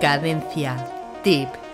Cadencia. Tip.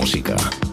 música.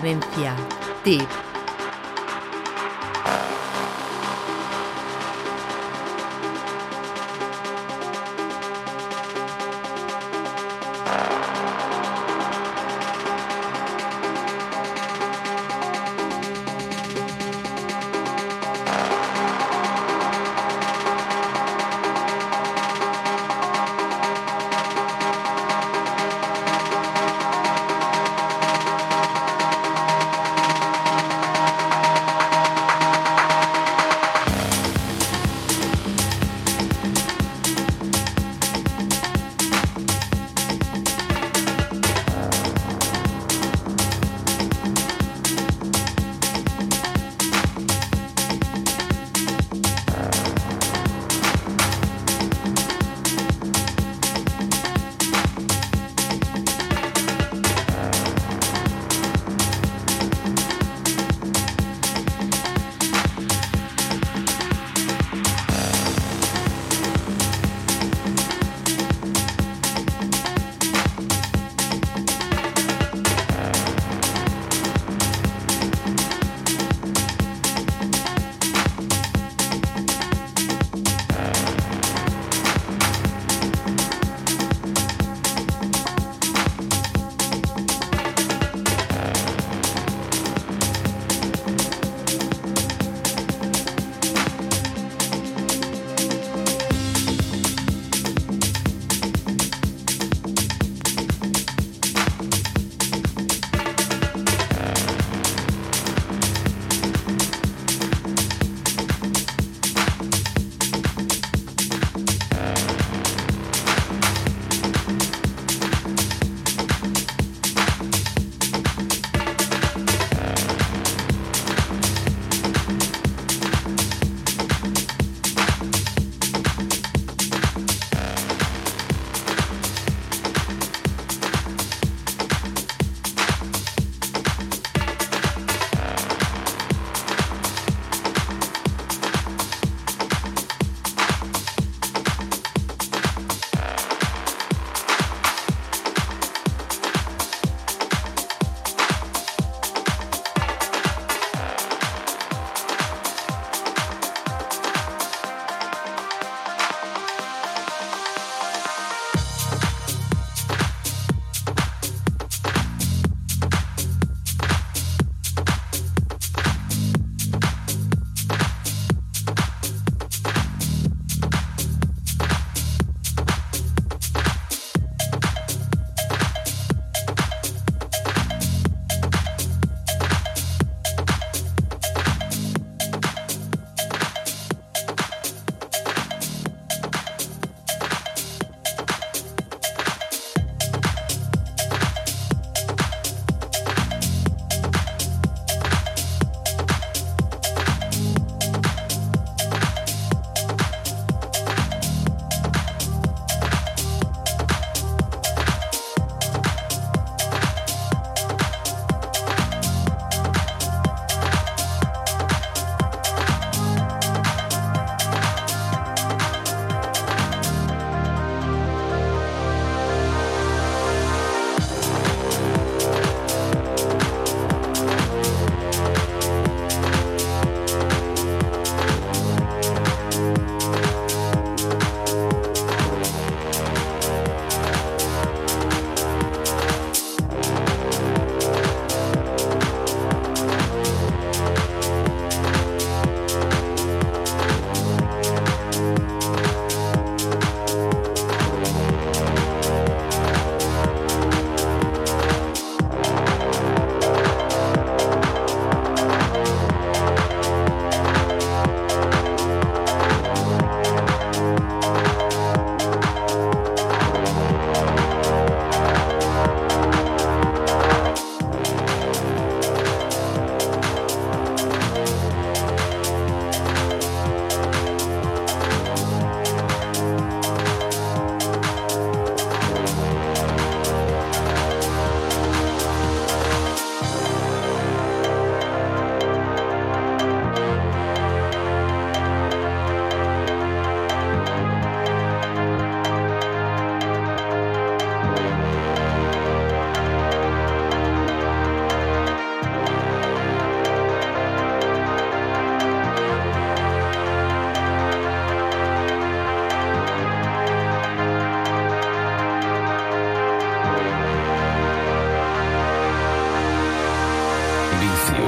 Futuro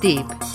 Cadencia.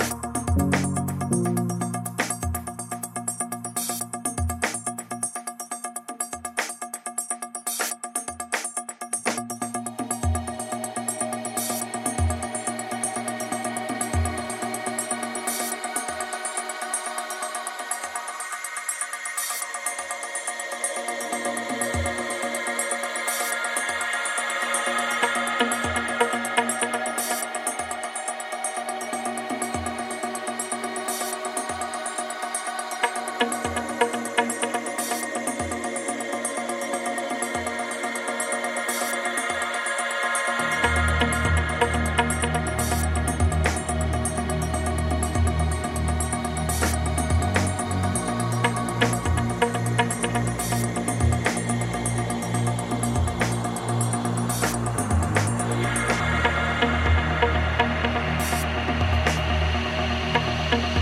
Tip.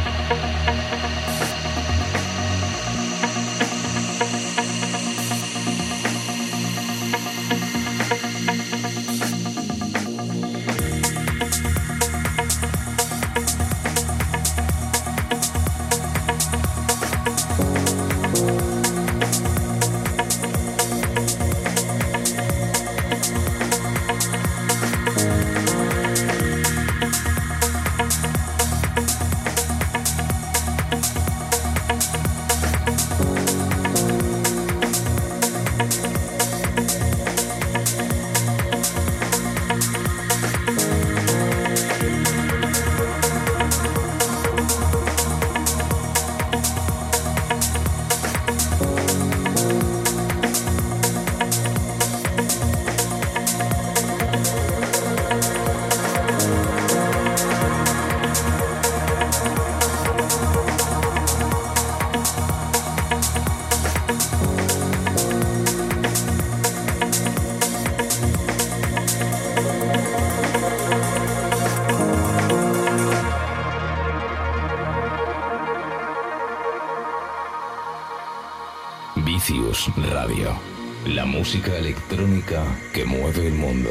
Música electrónica que mueve el mundo.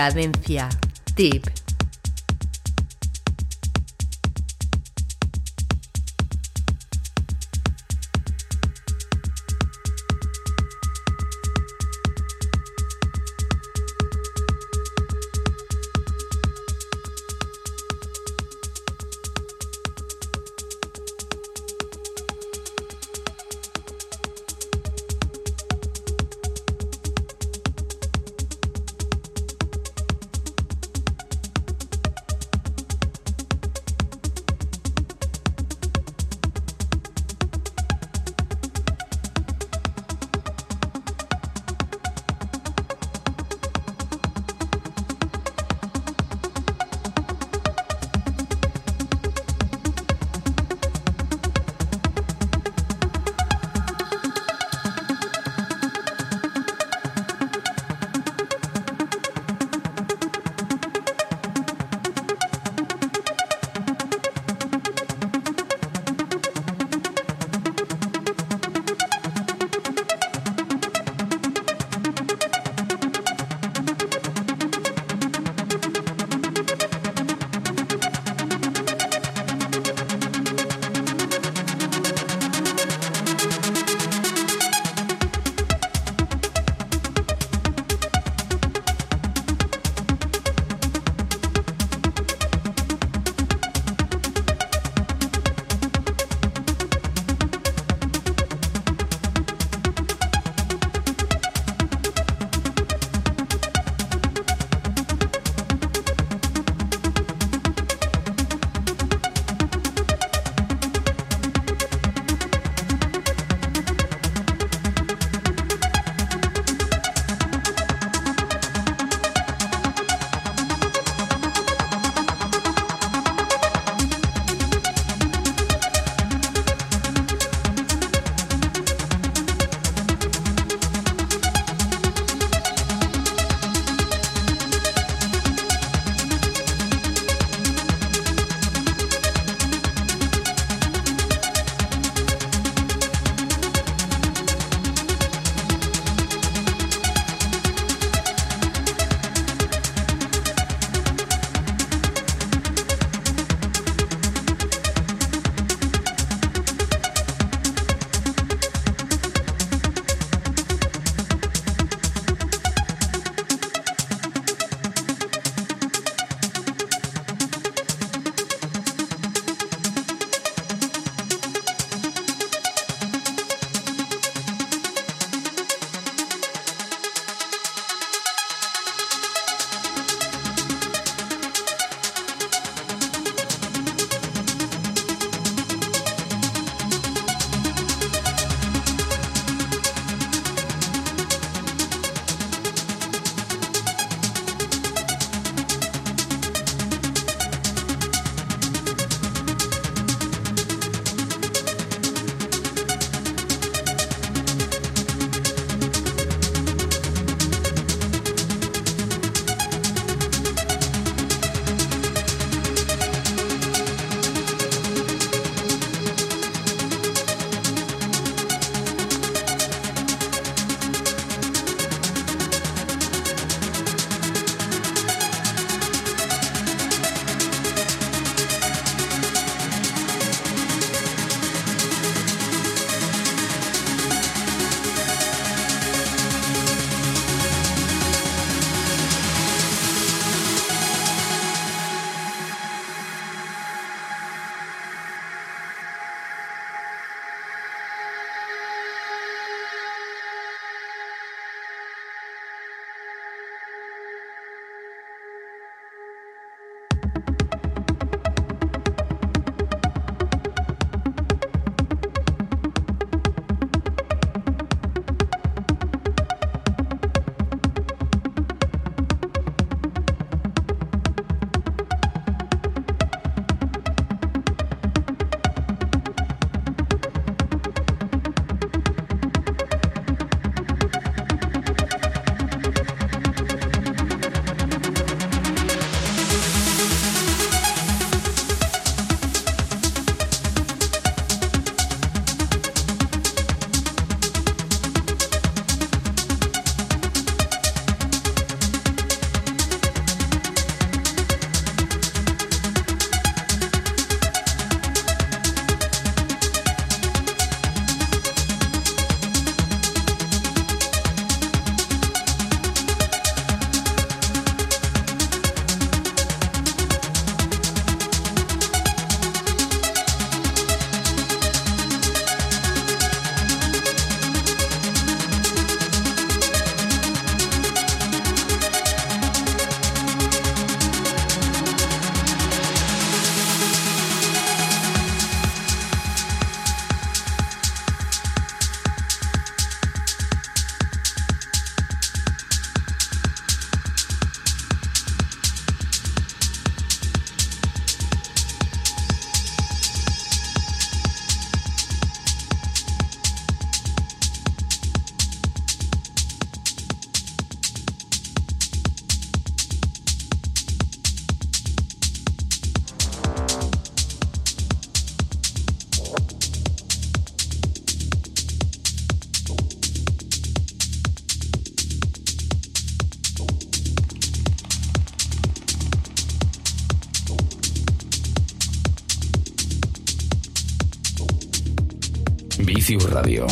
Cadencia. Tip. Radio.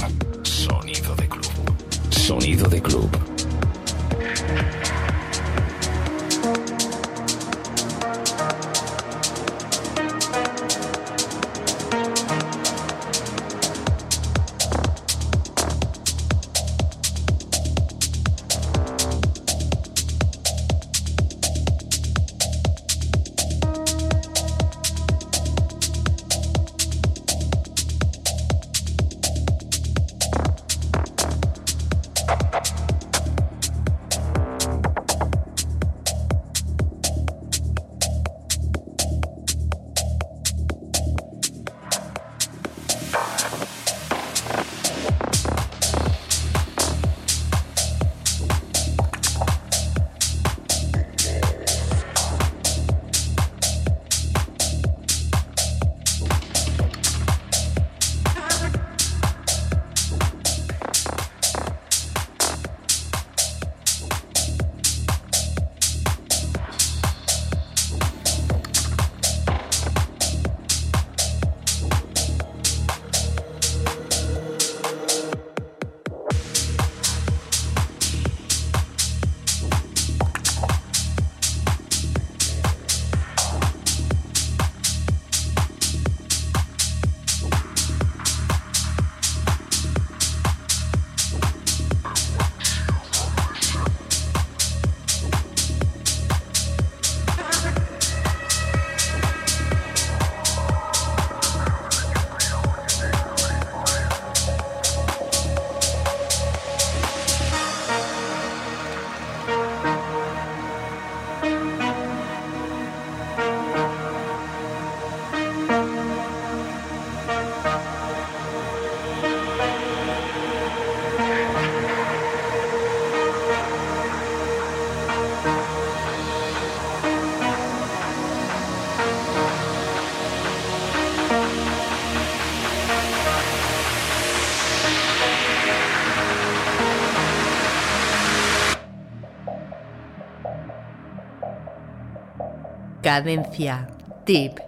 Cadencia. Tip.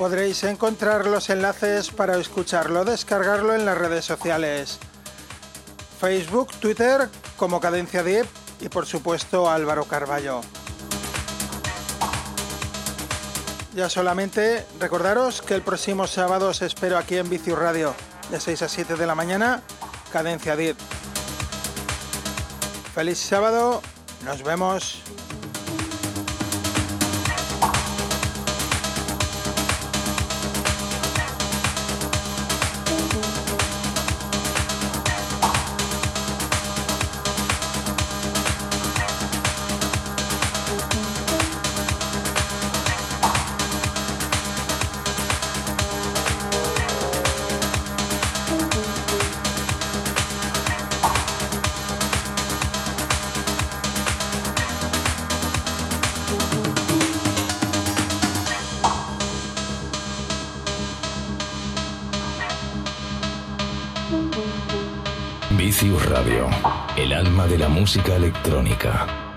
podréis encontrar los enlaces para escucharlo, descargarlo en las redes sociales. Facebook, Twitter como Cadencia Deep y por supuesto Álvaro Carballo. Ya solamente recordaros que el próximo sábado os espero aquí en Vicius Radio de 6 a 7 de la mañana, Cadencia Deep. Feliz sábado, nos vemos. De la música electrónica.